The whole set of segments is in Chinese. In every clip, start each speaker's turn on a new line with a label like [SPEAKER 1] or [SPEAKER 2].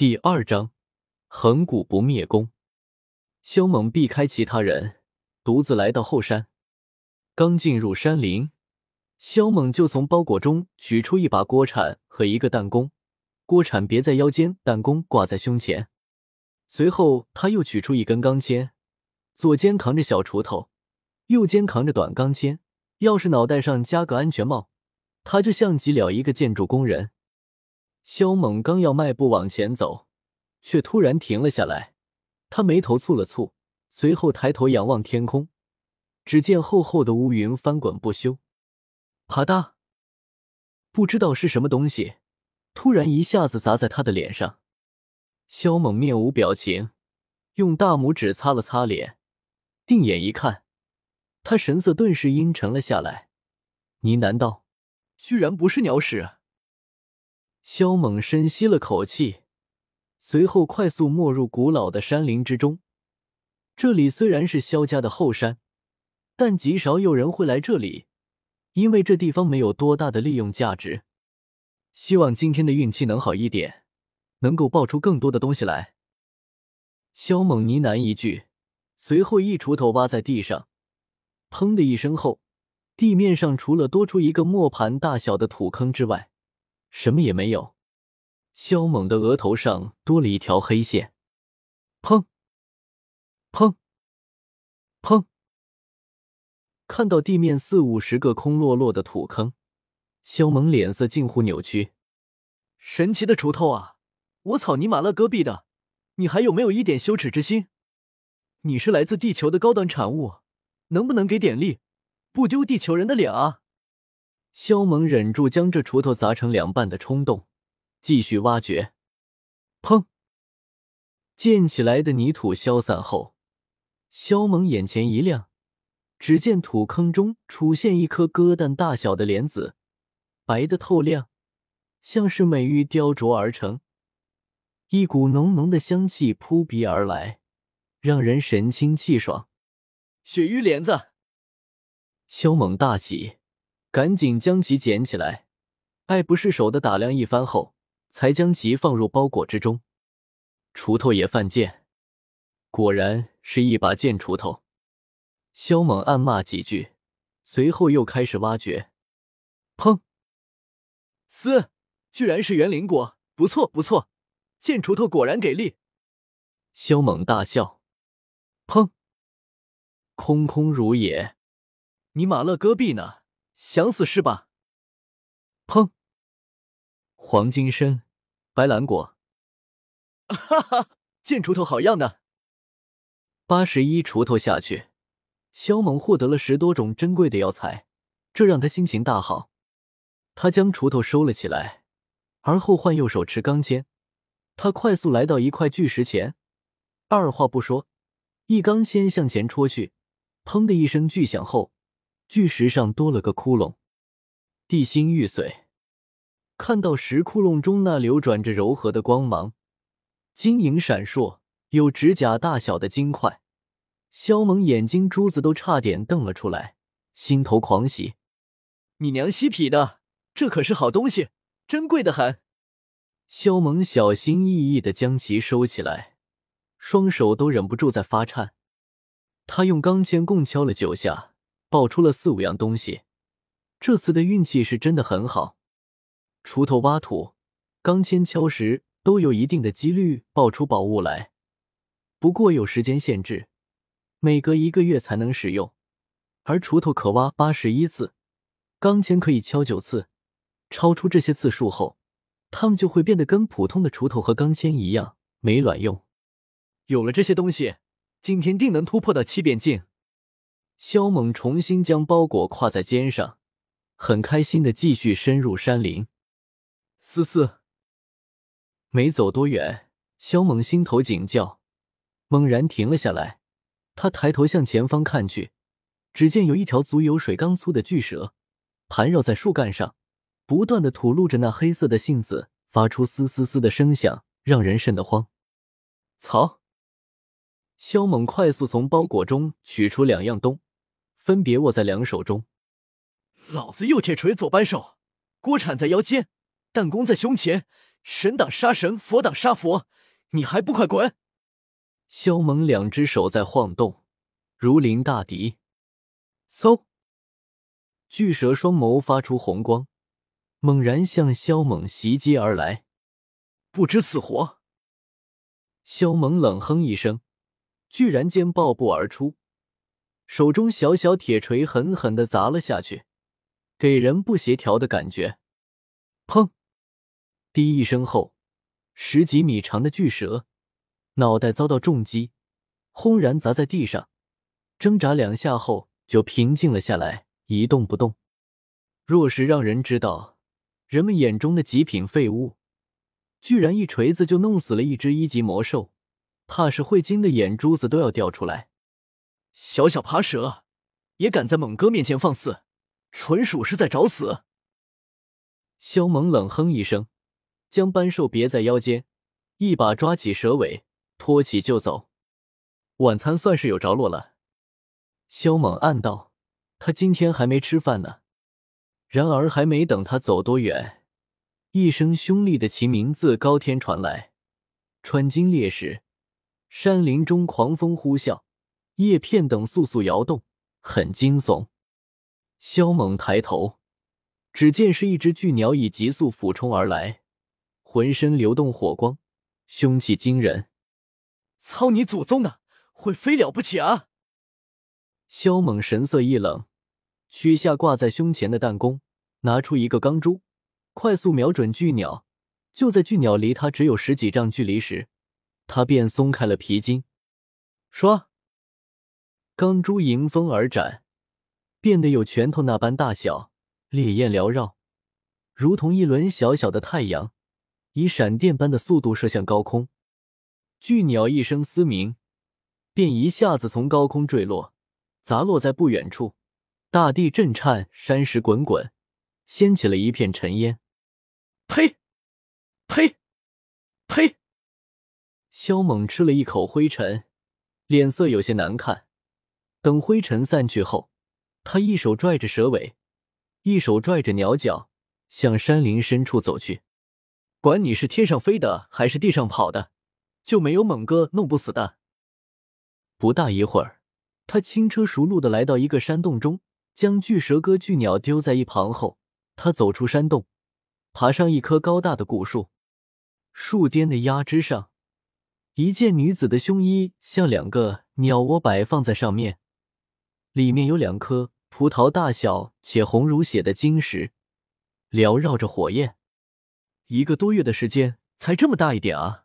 [SPEAKER 1] 第二章，恒古不灭功。萧猛避开其他人，独自来到后山。刚进入山林，萧猛就从包裹中取出一把锅铲和一个弹弓，锅铲别在腰间，弹弓挂在胸前。随后，他又取出一根钢钎，左肩扛着小锄头，右肩扛着短钢钎。要是脑袋上加个安全帽，他就像极了一个建筑工人。萧猛刚要迈步往前走，却突然停了下来。他眉头蹙了蹙，随后抬头仰望天空，只见厚厚的乌云翻滚不休。啪嗒，不知道是什么东西，突然一下子砸在他的脸上。萧猛面无表情，用大拇指擦了擦脸，定眼一看，他神色顿时阴沉了下来，呢喃道：“居然不是鸟屎。”萧猛深吸了口气，随后快速没入古老的山林之中。这里虽然是萧家的后山，但极少有人会来这里，因为这地方没有多大的利用价值。希望今天的运气能好一点，能够爆出更多的东西来。萧猛呢喃一句，随后一锄头挖在地上，砰的一声后，地面上除了多出一个磨盘大小的土坑之外，什么也没有，萧猛的额头上多了一条黑线。砰！砰！砰！看到地面四五十个空落落的土坑，萧猛脸色近乎扭曲。神奇的锄头啊！我草你妈了戈壁的！你还有没有一点羞耻之心？你是来自地球的高端产物，能不能给点力，不丢地球人的脸啊？萧猛忍住将这锄头砸成两半的冲动，继续挖掘。砰！溅起来的泥土消散后，萧猛眼前一亮，只见土坑中出现一颗鸽蛋大小的莲子，白的透亮，像是美玉雕琢而成。一股浓浓的香气扑鼻而来，让人神清气爽。雪玉莲子，萧猛大喜。赶紧将其捡起来，爱不释手的打量一番后，才将其放入包裹之中。锄头也犯贱，果然是一把贱锄头。萧猛暗骂几句，随后又开始挖掘。砰！嘶，居然是园林果，不错不错，贱锄头果然给力。萧猛大笑。砰！空空如也。你马勒戈壁呢？想死是吧？砰！黄金参、白兰果，哈哈，贱锄头好样的！八十一锄头下去，肖猛获得了十多种珍贵的药材，这让他心情大好。他将锄头收了起来，而后换右手持钢钎。他快速来到一块巨石前，二话不说，一钢钎向前戳去，砰的一声巨响后。巨石上多了个窟窿，地心玉髓。看到石窟窿中那流转着柔和的光芒，晶莹闪烁，有指甲大小的金块，萧猛眼睛珠子都差点瞪了出来，心头狂喜。你娘西皮的，这可是好东西，珍贵的很。萧猛小心翼翼的将其收起来，双手都忍不住在发颤。他用钢钎共敲了九下。爆出了四五样东西，这次的运气是真的很好。锄头挖土，钢钎敲石，都有一定的几率爆出宝物来。不过有时间限制，每隔一个月才能使用。而锄头可挖八十一次，钢钎可以敲九次。超出这些次数后，它们就会变得跟普通的锄头和钢钎一样没卵用。有了这些东西，今天定能突破到七变境。萧猛重新将包裹挎在肩上，很开心的继续深入山林。嘶嘶，没走多远，萧猛心头紧叫，猛然停了下来。他抬头向前方看去，只见有一条足有水缸粗的巨蛇盘绕在树干上，不断的吐露着那黑色的信子，发出嘶嘶嘶的声响，让人瘆得慌。操！萧猛快速从包裹中取出两样东。分别握在两手中，
[SPEAKER 2] 老子右铁锤左扳手，锅铲在腰间，弹弓在胸前，神挡杀神，佛挡杀佛，你还不快滚！
[SPEAKER 1] 萧猛两只手在晃动，如临大敌。嗖！巨蛇双眸发出红光，猛然向萧猛袭击而来。
[SPEAKER 2] 不知死活！
[SPEAKER 1] 萧猛冷哼一声，居然间暴步而出，手中小小铁锤狠狠的砸了下去，给人不协调的感觉。砰！滴一声后，十几米长的巨蛇脑袋遭到重击，轰然砸在地上，挣扎两下后就平静了下来，一动不动。若是让人知道，人们眼中的极品废物。居然一锤子就弄死了一只一级魔兽，怕是会惊的眼珠子都要掉出来。
[SPEAKER 2] 小小爬蛇也敢在猛哥面前放肆，纯属是在找死！
[SPEAKER 1] 萧猛冷哼一声，将斑兽别在腰间，一把抓起蛇尾，拖起就走。晚餐算是有着落了。萧猛暗道：他今天还没吃饭呢。然而还没等他走多远。一声凶厉的齐名字高天传来，穿金裂石，山林中狂风呼啸，叶片等簌簌摇动，很惊悚。萧猛抬头，只见是一只巨鸟以急速俯冲而来，浑身流动火光，凶气惊人。
[SPEAKER 2] 操你祖宗的，会飞了不起啊！
[SPEAKER 1] 萧猛神色一冷，取下挂在胸前的弹弓，拿出一个钢珠。快速瞄准巨鸟，就在巨鸟离他只有十几丈距离时，他便松开了皮筋。唰，钢珠迎风而展，变得有拳头那般大小，烈焰缭绕，如同一轮小小的太阳，以闪电般的速度射向高空。巨鸟一声嘶鸣，便一下子从高空坠落，砸落在不远处，大地震颤，山石滚滚，掀起了一片尘烟。
[SPEAKER 2] 呸！呸！呸！
[SPEAKER 1] 萧猛吃了一口灰尘，脸色有些难看。等灰尘散去后，他一手拽着蛇尾，一手拽着鸟脚，向山林深处走去。管你是天上飞的还是地上跑的，就没有猛哥弄不死的。不大一会儿，他轻车熟路的来到一个山洞中，将巨蛇哥、巨鸟丢在一旁后，他走出山洞。爬上一棵高大的古树，树巅的压枝上，一件女子的胸衣像两个鸟窝摆放在上面，里面有两颗葡萄大小且红如血的晶石，缭绕着火焰。一个多月的时间才这么大一点啊！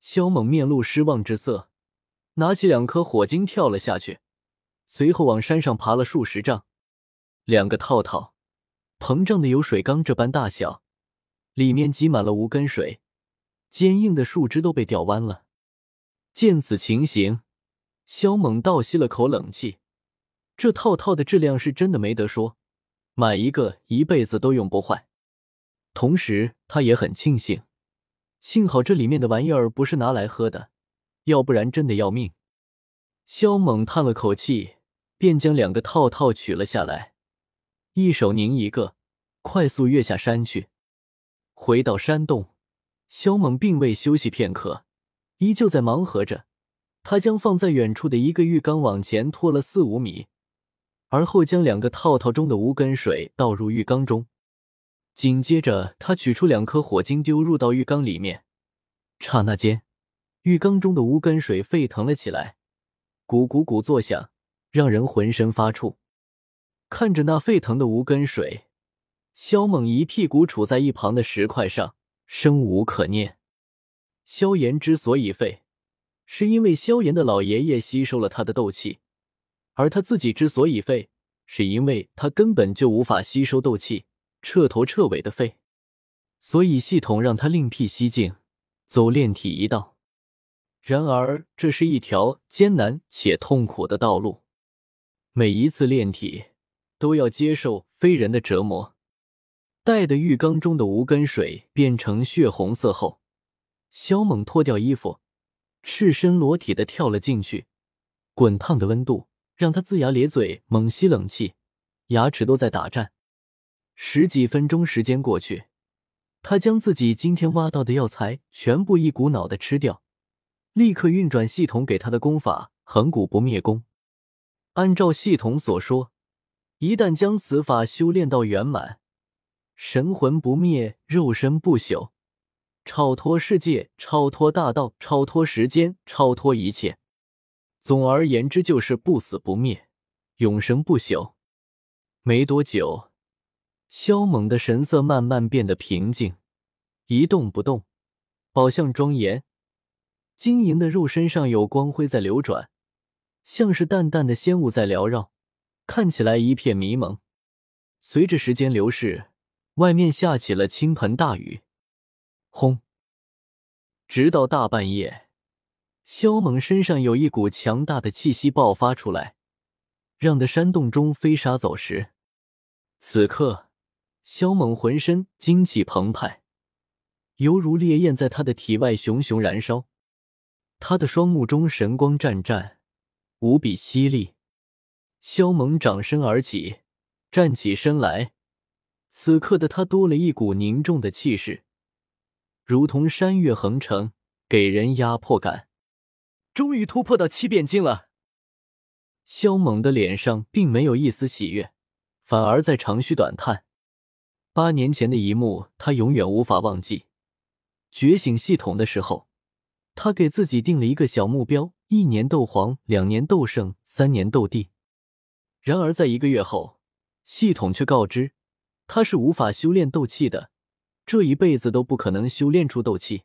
[SPEAKER 1] 萧猛面露失望之色，拿起两颗火晶跳了下去，随后往山上爬了数十丈，两个套套。膨胀的有水缸这般大小，里面积满了无根水，坚硬的树枝都被吊弯了。见此情形，萧猛倒吸了口冷气。这套套的质量是真的没得说，买一个一辈子都用不坏。同时，他也很庆幸，幸好这里面的玩意儿不是拿来喝的，要不然真的要命。萧猛叹了口气，便将两个套套取了下来。一手拧一个，快速跃下山去。回到山洞，萧猛并未休息片刻，依旧在忙活着。他将放在远处的一个浴缸往前拖了四五米，而后将两个套套中的无根水倒入浴缸中。紧接着，他取出两颗火晶丢入到浴缸里面。刹那间，浴缸中的无根水沸腾了起来，咕咕咕作响，让人浑身发怵。看着那沸腾的无根水，萧猛一屁股杵在一旁的石块上，生无可恋。萧炎之所以废，是因为萧炎的老爷爷吸收了他的斗气，而他自己之所以废，是因为他根本就无法吸收斗气，彻头彻尾的废。所以系统让他另辟蹊径，走炼体一道。然而，这是一条艰难且痛苦的道路，每一次炼体。都要接受非人的折磨。待的浴缸中的无根水变成血红色后，萧猛脱掉衣服，赤身裸体的跳了进去。滚烫的温度让他龇牙咧嘴，猛吸冷气，牙齿都在打颤。十几分钟时间过去，他将自己今天挖到的药材全部一股脑的吃掉，立刻运转系统给他的功法“恒古不灭功”。按照系统所说，一旦将此法修炼到圆满，神魂不灭，肉身不朽，超脱世界，超脱大道，超脱时间，超脱一切。总而言之，就是不死不灭，永生不朽。没多久。萧猛的神色慢慢变得平静，一动不动，宝相庄严。晶莹的肉身上有光辉在流转，像是淡淡的仙雾在缭绕，看起来一片迷蒙。随着时间流逝，外面下起了倾盆大雨，轰！直到大半夜，萧猛身上有一股强大的气息爆发出来，让的山洞中飞沙走石。此刻。萧猛浑身精气澎湃，犹如烈焰在他的体外熊熊燃烧。他的双目中神光湛湛，无比犀利。萧猛长身而起，站起身来。此刻的他多了一股凝重的气势，如同山岳横城，给人压迫感。
[SPEAKER 2] 终于突破到七变境了。
[SPEAKER 1] 萧猛的脸上并没有一丝喜悦，反而在长吁短叹。八年前的一幕，他永远无法忘记。觉醒系统的时候，他给自己定了一个小目标：一年斗皇，两年斗圣，三年斗帝。然而，在一个月后，系统却告知他是无法修炼斗气的，这一辈子都不可能修炼出斗气。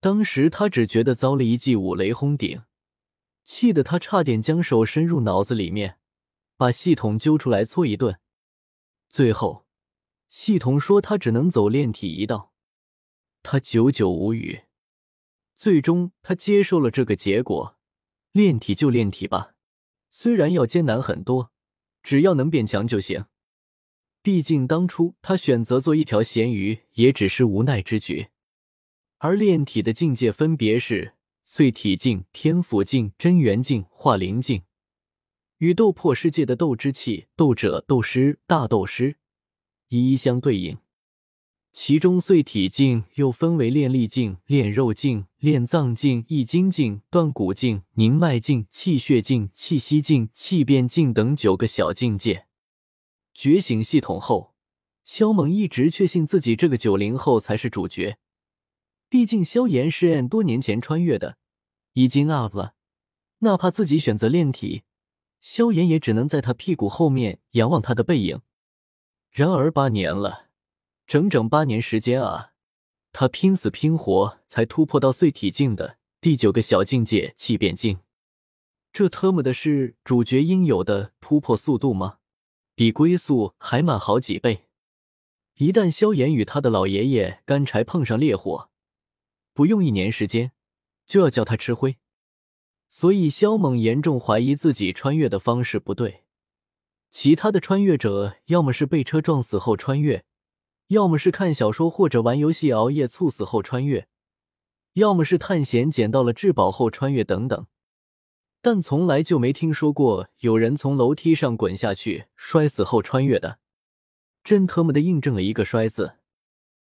[SPEAKER 1] 当时他只觉得遭了一记五雷轰顶，气得他差点将手伸入脑子里面，把系统揪出来搓一顿。最后。系统说他只能走炼体一道，他久久无语。最终，他接受了这个结果，炼体就炼体吧，虽然要艰难很多，只要能变强就行。毕竟当初他选择做一条咸鱼，也只是无奈之举。而炼体的境界分别是碎体境、天府境、真元境、化灵境，与斗破世界的斗之气、斗者、斗师、大斗师。一一相对应，其中碎体境又分为炼力境、炼肉境、炼脏境、易筋境、断骨境、凝脉境、气血境、气息境、气变境等九个小境界。觉醒系统后，萧猛一直确信自己这个九零后才是主角。毕竟萧炎是按多年前穿越的，已经 up 了，哪怕自己选择炼体，萧炎也只能在他屁股后面仰望他的背影。然而八年了，整整八年时间啊！他拼死拼活才突破到碎体境的第九个小境界气变境，这特么的是主角应有的突破速度吗？比龟速还慢好几倍！一旦萧炎与他的老爷爷干柴碰上烈火，不用一年时间就要叫他吃灰。所以肖猛严重怀疑自己穿越的方式不对。其他的穿越者，要么是被车撞死后穿越，要么是看小说或者玩游戏熬夜猝死后穿越，要么是探险捡到了至宝后穿越等等，但从来就没听说过有人从楼梯上滚下去摔死后穿越的。真特么的印证了一个“摔”字。